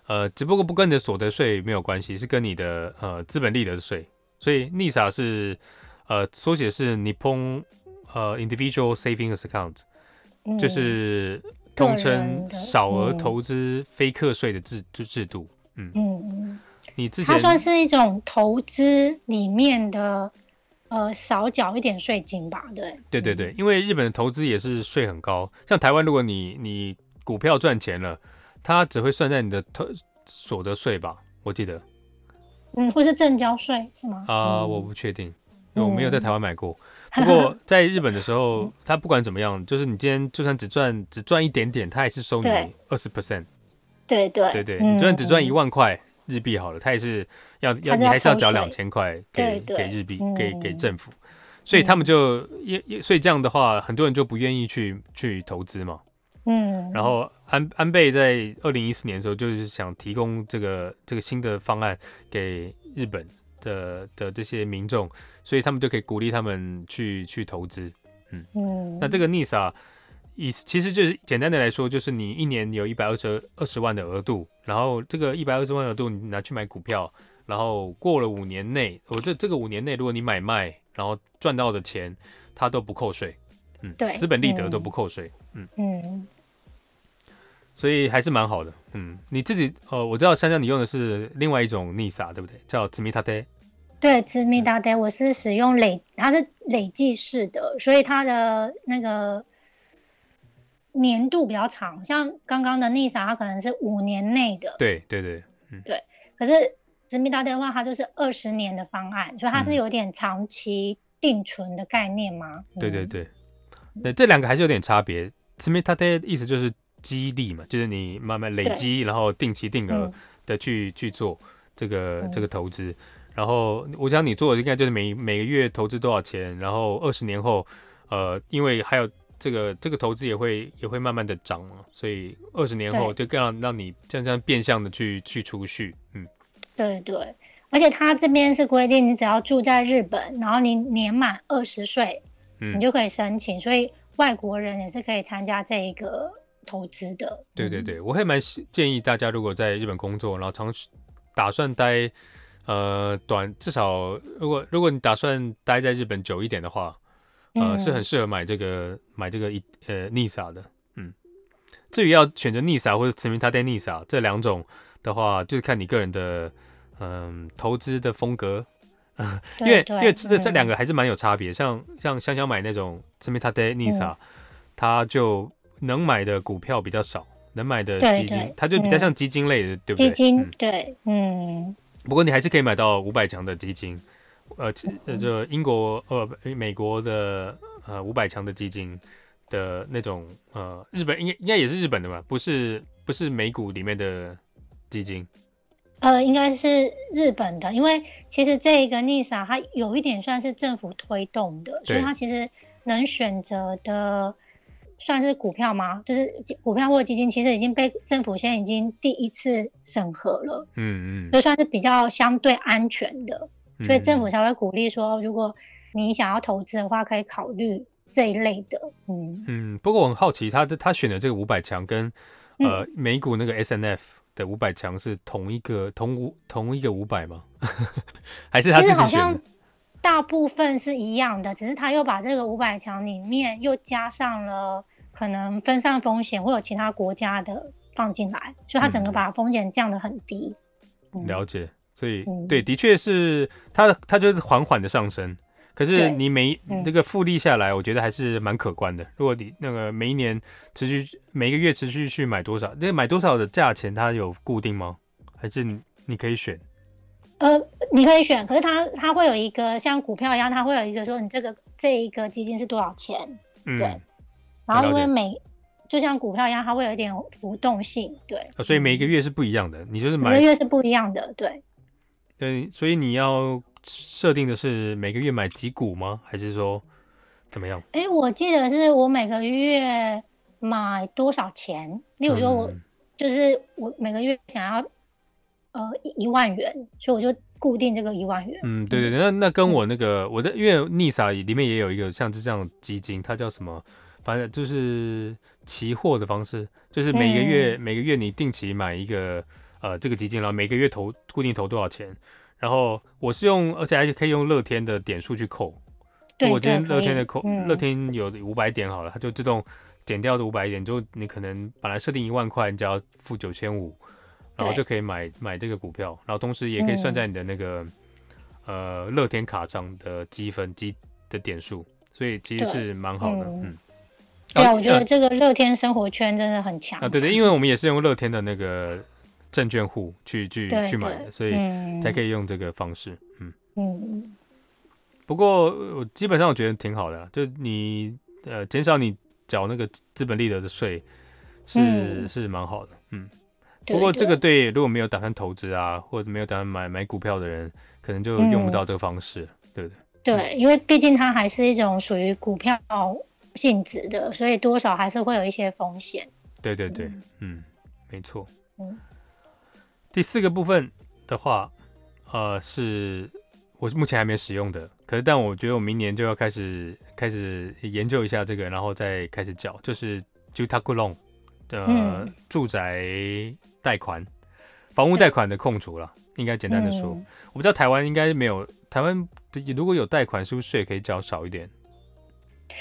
S1: 呃，只不过不跟你的所得税没有关系，是跟你的呃资本利得税。所以 NISA 是呃缩写是 Nippon 呃 Individual Savings Account，、嗯、就是统称少额投资非课税的制就制度。嗯嗯，你之前
S2: 它算是一种投资里面的呃少缴一点税金吧？对
S1: 对对对，因为日本的投资也是税很高，像台湾如果你你股票赚钱了，它只会算在你的特所得税吧？我记得。
S2: 嗯，或是正交税是吗？
S1: 啊、呃，我不确定，因为我没有在台湾买过。嗯、[laughs] 不过在日本的时候，他不管怎么样，就是你今天就算只赚只赚一点点，他也是收你二十 percent。
S2: 对对
S1: 对对，你就算只赚一万块日币好了，他也是要要你还是要缴两千块给给日币给给政府，所以他们就也也所以这样的话，很多人就不愿意去去投资嘛。嗯，然后安安倍在二零一四年的时候，就是想提供这个这个新的方案给日本的的这些民众，所以他们就可以鼓励他们去去投资。嗯嗯，那这个 NISA 意思其实就是简单的来说，就是你一年有一百二十二十万的额度，然后这个一百二十万额度你拿去买股票，然后过了五年内，我这这个五年内如果你买卖，然后赚到的钱，它都不扣税。嗯，对，资本利得都不扣税。嗯嗯。嗯所以还是蛮好的，嗯，你自己，呃，我知道香香你用的是另外一种 NISA，对不对？叫积み立て。
S2: 对，积み立て，我是使用累，它是累计式的，所以它的那个年度比较长。像刚刚的 NISA，它可能是五年内的。
S1: 对对对，嗯，
S2: 对。可是积み立て的话，它就是二十年的方案，所以它是有点长期定存的概念吗？
S1: 嗯、对对对，那这两个还是有点差别。积み立て意思就是。 激励嘛，就是你慢慢累积，然后定期定额的去、嗯、去做这个这个投资。然后我想你做的应该就是每每个月投资多少钱，然后二十年后，呃，因为还有这个这个投资也会也会慢慢的涨嘛，所以二十年后就更让让你这样这样变相的去去储蓄。嗯，
S2: 对对，而且他这边是规定，你只要住在日本，然后你年满二十岁，嗯，你就可以申请，所以外国人也是可以参加这一个。投资的，
S1: 对对对，我还蛮建议大家，如果在日本工作，然后长打算待呃短，至少如果如果你打算待在日本久一点的话，呃，嗯、是很适合买这个买这个一呃 NISA 的，嗯。至于要选择 NISA 或者积み立て NISA 这两种的话，就是看你个人的嗯、呃、投资的风格，[laughs] 因为因为这这两个还是蛮有差别，像像香香买那种积み立て NISA，它就 能买的股票比较少，能买的基金，它就比较像基金类的，嗯、对不对？
S2: 基金，嗯、对，嗯。
S1: 不过你还是可以买到五百强的基金，呃，呃，就英国呃美国的呃五百强的基金的那种呃日本应该应该也是日本的吧？不是不是美股里面的基金？
S2: 呃，应该是日本的，因为其实这一个 NISA 它有一点算是政府推动的，所以它其实能选择的。算是股票吗？就是股票或基金，其实已经被政府现在已经第一次审核了，嗯嗯，就算是比较相对安全的，所以政府才会鼓励说，如果你想要投资的话，可以考虑这一类的，嗯
S1: 嗯。不过我很好奇，他的他选的这个五百强跟呃美股那个 SNF 的五百强是同一个同五同一个五百吗？[laughs] 还是他自己选的？
S2: 大部分是一样的，只是他又把这个五百强里面又加上了可能分散风险会有其他国家的放进来，所以他整个把风险降得很低。
S1: 了解，所以、嗯、对，的确是它它就是缓缓的上升，可是你每这、嗯、个复利下来，我觉得还是蛮可观的。如果你那个每一年持续每个月持续去买多少，那个买多少的价钱它有固定吗？还是你你可以选？
S2: 呃，你可以选，可是它它会有一个像股票一样，它会有一个说你这个这一个基金是多少钱，嗯、对。然后因为每就像股票一样，它会有一点浮动性，对。
S1: 啊、所以每一个月是不一样的，你就是买
S2: 每个月是不一样的，对。
S1: 对，所以你要设定的是每个月买几股吗？还是说怎么样？
S2: 哎、欸，我记得是我每个月买多少钱？例如说，我就是我每个月想要呃一一万元，所以我就固定这个一万元。
S1: 嗯，对对对，那那跟我那个、嗯、我的，因为 NISA 里面也有一个像这样基金，它叫什么？反正就是期货的方式，就是每个月、嗯、每个月你定期买一个呃这个基金，然后每个月投固定投多少钱，然后我是用，而且还可以用乐天的点数去扣。对，我今天乐天的扣，乐天有五百点好了，它就自动减掉的五百点，就你可能本来设定一万块，你只要付九千五，然后就可以买买这个股票，然后同时也可以算在你的那个、嗯、呃乐天卡上的积分积的点数，所以其实是蛮好的，嗯。嗯
S2: 对啊，我觉得这个乐天生活圈真的很强
S1: 啊！对对，因为我们也是用乐天的那个证券户去去去买的，所以才可以用这个方式。嗯嗯。不过我基本上我觉得挺好的，就你呃减少你缴那个资本利得的税是、嗯、是蛮好的。嗯。不过这个对如果没有打算投资啊，或者没有打算买买股票的人，可能就用不到这个方式，嗯、对不对？
S2: 对，因为毕竟它还是一种属于股票。性质的，所以多少还是会有一些风险。
S1: 对对对，嗯，嗯没错。嗯，第四个部分的话，呃，是我目前还没使用的，可是但我觉得我明年就要开始开始研究一下这个，然后再开始缴，就是 Jutaku Loan 的、呃嗯、住宅贷款、房屋贷款的控除了，应该简单的说，嗯、我不知道台湾应该没有，台湾如果有贷款，是不是税可以缴少一点？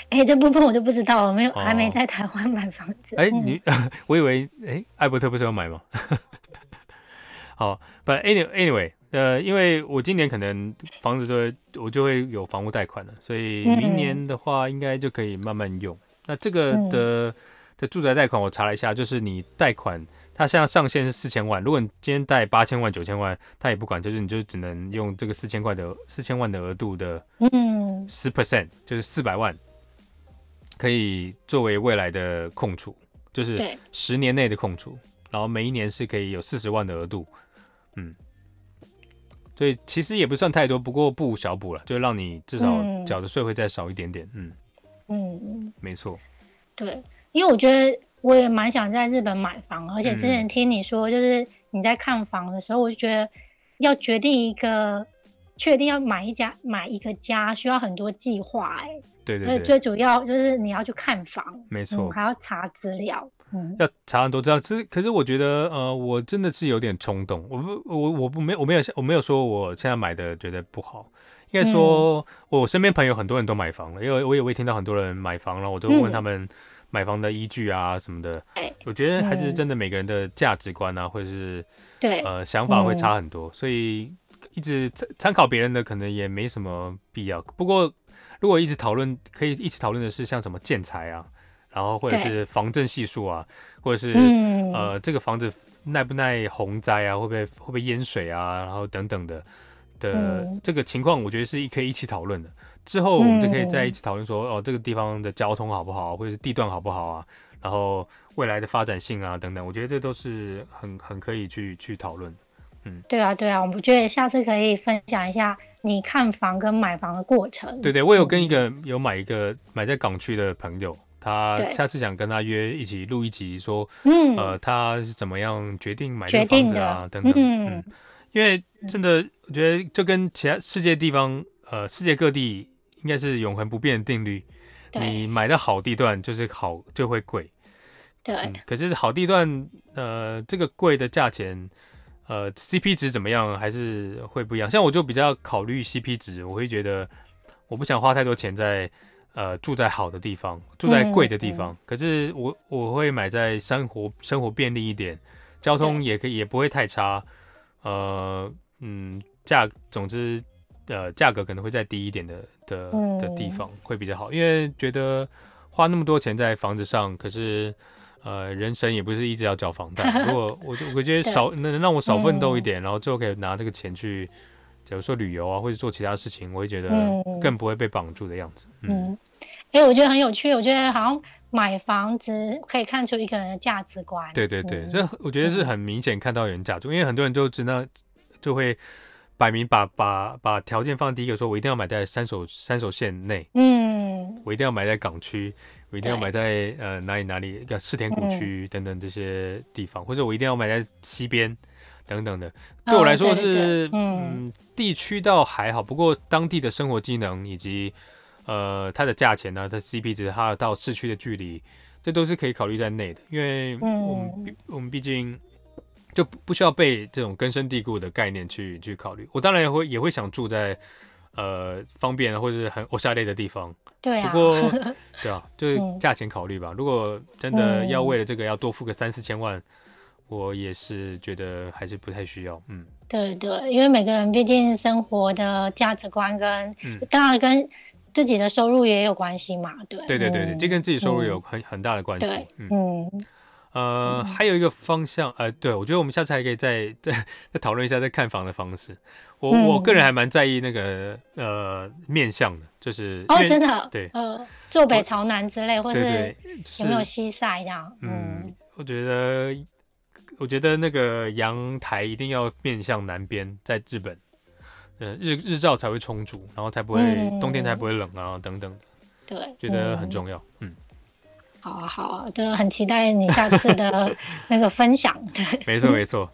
S2: 哎、欸，这部分我就不知道了，没有，哦、还没在台湾买房子。
S1: 哎、欸，你，[laughs] 我以为，哎、欸，艾伯特不是要买吗？[laughs] 好，But anyway, anyway，呃，因为我今年可能房子就会，我就会有房屋贷款了，所以明年的话应该就可以慢慢用。嗯、那这个的的住宅贷款我查了一下，就是你贷款，它现在上限是四千万，如果你今天贷八千万、九千万，它也不管，就是你就只能用这个四千块的四千万的额度的，嗯，十 percent 就是四百万。可以作为未来的控储，就是十年内的控储，然后每一年是可以有四十万的额度，嗯，所以其实也不算太多，不过不无小补了，就让你至少缴的税会再少一点点，嗯。嗯，没错，
S2: 对，因为我觉得我也蛮想在日本买房，而且之前听你说，就是你在看房的时候，我就觉得要决定一个，确定要买一家买一个家，需要很多计划，哎。
S1: 对对对，
S2: 最主要就是你要去看房，
S1: 没错，嗯，
S2: 还要查资料，嗯，
S1: 要查很多资料。其实，可是我觉得，呃，我真的是有点冲动。我不，我我不没我没有我没有说我现在买的觉得不好。应该说，我身边朋友很多人都买房了，因为我也会听到很多人买房了，我都问他们买房的依据啊什么的。哎，我觉得还是真的每个人的价值观啊，或者是对呃想法会差很多，所以一直参参考别人的可能也没什么必要。不过。如果一直讨论，可以一起讨论的是像什么建材啊，然后或者是防震系数啊，或者是、嗯、呃这个房子耐不耐洪灾啊，会不会会不会淹水啊，然后等等的的、嗯、这个情况，我觉得是可以一起讨论的。之后我们就可以在一起讨论说，哦这个地方的交通好不好，或者是地段好不好啊，然后未来的发展性啊等等，我觉得这都是很很可以去去讨论。嗯，
S2: 对啊对啊，我们觉得下次可以分享一下。你看房跟买房的过程，
S1: 对对，我有跟一个有买一个买在港区的朋友，他下次想跟他约一起录一集，说，嗯，呃，他是怎么样决定买这个房子啊，等等，嗯，因为真的，我觉得就跟其他世界地方，呃，世界各地应该是永恒不变的定律，你买的好地段就是好就会贵，对，可是好地段，呃，这个贵的价钱。呃，CP 值怎么样，还是会不一样。像我就比较考虑 CP 值，我会觉得我不想花太多钱在呃住在好的地方，住在贵的地方。嗯嗯、可是我我会买在生活生活便利一点，交通也可以也不会太差。呃嗯，价总之呃价格可能会再低一点的的的地方会比较好，因为觉得花那么多钱在房子上，可是。呃，人生也不是一直要缴房贷。如果 [laughs] 我就我觉得少能能让我少奋斗一点，嗯、然后最后可以拿这个钱去，假如说旅游啊，或者做其他事情，我会觉得更不会被绑住的样子。嗯，哎、嗯欸，我觉得很有趣。我觉得好像买房子可以看出一个人的价值观。对对对，这、嗯、我觉得是很明显看到有人价值，因为很多人就知道就会摆明把把把条件放第一个，说我一定要买在三手三手线内，嗯，我一定要买在港区，我一定要买在呃哪里哪里，叫世田谷区等等这些地方，嗯、或者我一定要买在西边等等的。对我来说是，哦、对对对嗯，地区倒还好，不过当地的生活机能以及呃它的价钱呢，它 CP 值，它到市区的距离，这都是可以考虑在内的，因为我们、嗯、我们毕竟。就不需要被这种根深蒂固的概念去去考虑。我当然也会也会想住在呃方便或者是很欧夏类的地方。
S2: 对啊。
S1: 不过 [laughs] 对啊，就是价钱考虑吧。嗯、如果真的要为了这个要多付个三四千万，我也是觉得还是不太需要。嗯，
S2: 对对，因为每个人毕竟生活的价值观跟、嗯、当然跟自己的收入也有关系嘛。对对
S1: 对对对，这跟自己收入有很、嗯、很大的关
S2: 系。嗯
S1: 呃，还有一个方向，呃，对，我觉得我们下次还可以再 [laughs] 再再讨论一下在看房的方式。我、嗯、我个人还蛮在意那个呃面向的，就是
S2: 哦，真的，
S1: 对，
S2: 呃，坐北朝南之
S1: 类，
S2: 或者是有没有西晒这样？
S1: 嗯，嗯，我觉得我觉得那个阳台一定要面向南边，在日本，呃，日日照才会充足，然后才不会、嗯、冬天才不会冷啊，等等
S2: 对，
S1: 觉得很重要，嗯。嗯
S2: 好啊，好啊，就很期待你下次的 [laughs] 那个分享。对，
S1: 没错没错。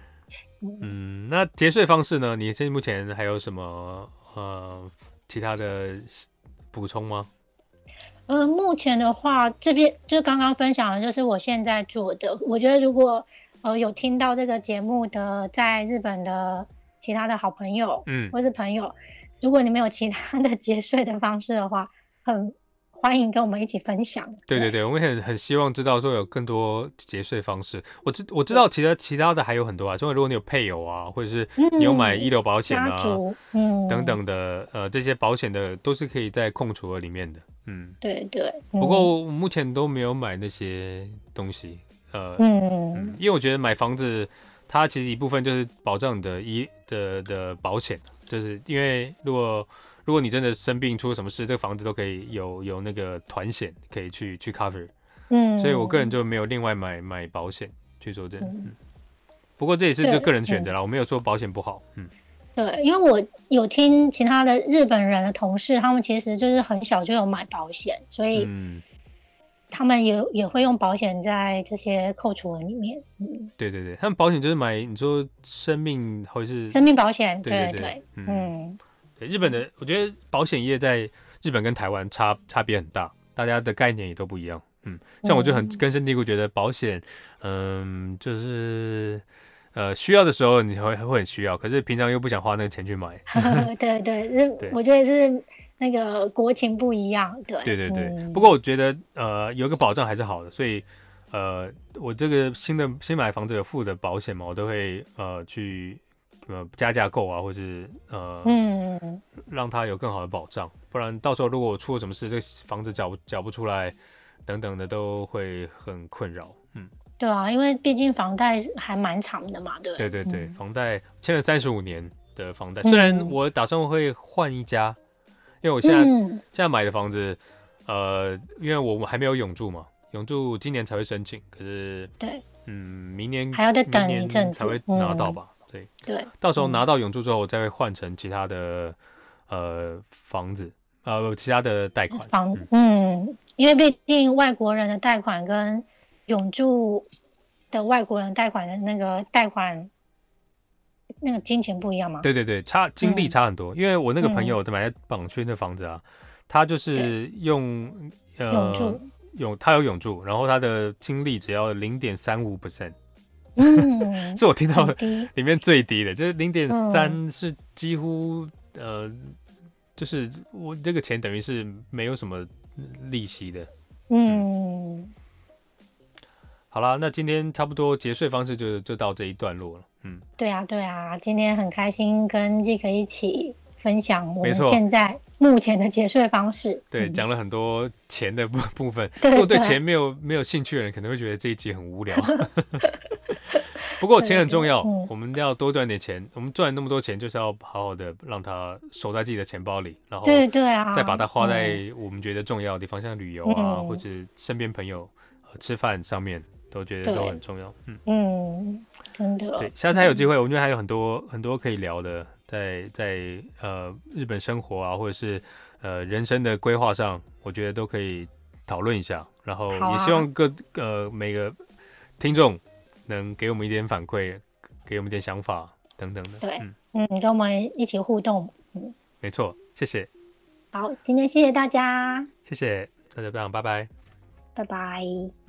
S1: [laughs] 嗯，那节税方式呢？你现在目前还有什么呃其他的补充吗？
S2: 呃，目前的话，这边就刚刚分享的就是我现在做的。我觉得如果呃有听到这个节目的在日本的其他的好朋友，嗯，或是朋友，如果你们有其他的节税的方式的话，很。欢迎跟我们一起分享。
S1: 对对对，我们很很希望知道说有更多节税方式。我知我知道其他其他的还有很多啊，因为如果你有配偶啊，或者是你有买医疗保险啊，嗯，等等的，呃，这些保险的都是可以在控除额里面的。嗯，
S2: 对对。
S1: 嗯、不过我目前都没有买那些东西，呃，嗯，嗯，因为我觉得买房子它其实一部分就是保障你的医的的保险，就是因为如果。如果你真的生病出了什么事，这个房子都可以有有那个团险可以去去 cover，嗯，所以我个人就没有另外买买保险去做这，嗯，嗯，不过这也是就个人选择了，嗯，我没有说保险不好，嗯，
S2: 对，因为我有听其他的日本人的同事，他们其实就是很小就有买保险，所以他们也也会用保险在这些扣除额里面，嗯，
S1: 对对对，他们保险就是买你说生命或者是
S2: 生命保险，对对对，嗯。嗯
S1: 日本的，我觉得保险业在日本跟台湾差差别很大，大家的概念也都不一样。嗯，像我就很根深蒂固觉得保险，嗯，就是呃需要的时候你会会很需要，可是平常又不想花那个钱去买。[laughs]
S2: 对对，对，我觉得是那个国情不一样。对
S1: 对对对，嗯、不过我觉得呃有个保障还是好的，所以呃我这个新的新买房子有付的保险嘛，我都会呃去。呃，加价购啊，或是呃，嗯，让他有更好的保障，不然到时候如果我出了什么事，这个房子缴不缴不出来，等等的都会很困扰。嗯，
S2: 对啊，因为毕竟房贷还蛮长的嘛，对。
S1: 对对对，嗯、房贷签了三十五年的房贷，虽然我打算会换一家，因为我现在、嗯、现在买的房子，呃，因为我们还没有永住嘛，永住今年才会申请，可是
S2: 对，
S1: 嗯，明年
S2: 还要再等一阵子
S1: 才会拿到吧。嗯对对，到时候拿到永住之后，我再会换成其他的、嗯、呃房子，呃其他的贷款
S2: 房，嗯，因为毕竟外国人的贷款跟永住的外国人贷款的那个贷款那个金钱不一样嘛。
S1: 对对对，差金利差很多。嗯、因为我那个朋友买在榜区的房子啊，他就是用呃永住永他有永住，然后他的金利只要零点三五 percent。嗯，[laughs] 是我听到的里面最低的，就是零点三，是几乎、嗯、呃，就是我这个钱等于是没有什么利息的。嗯，嗯。好了，那今天差不多结税方式就就到这一段落了。嗯，
S2: 对啊，对啊，今天很开心跟 Zik 一起分享我们现在目前的节税方式。
S1: 对，讲了很多钱的部 [laughs] 部分，如果对钱没有没有兴趣的人，可能会觉得这一集很无聊。[laughs] 不过钱很重要，嗯、我们要多赚点钱。我们赚那么多钱，就是要好好的让它守在自己的钱包里，然后对对啊，再把它花在我们觉得重要的地方，像旅游啊，或者身边朋友吃饭上面，都觉得都很重要。嗯嗯，
S2: 真的。
S1: 对，下次还有机会，我觉得还有很多很多可以聊的，在在呃日本生活啊，或者是呃人生的规划上，我觉得都可以讨论一下。然后也希望各、啊、呃每个听众能给我们一点反馈，给我们一点想法等等的。
S2: 对，嗯，嗯，跟我们一起互动。嗯，
S1: 没错，谢谢。
S2: 好，今天谢谢大家。
S1: 谢谢大家，拜拜。
S2: 拜拜。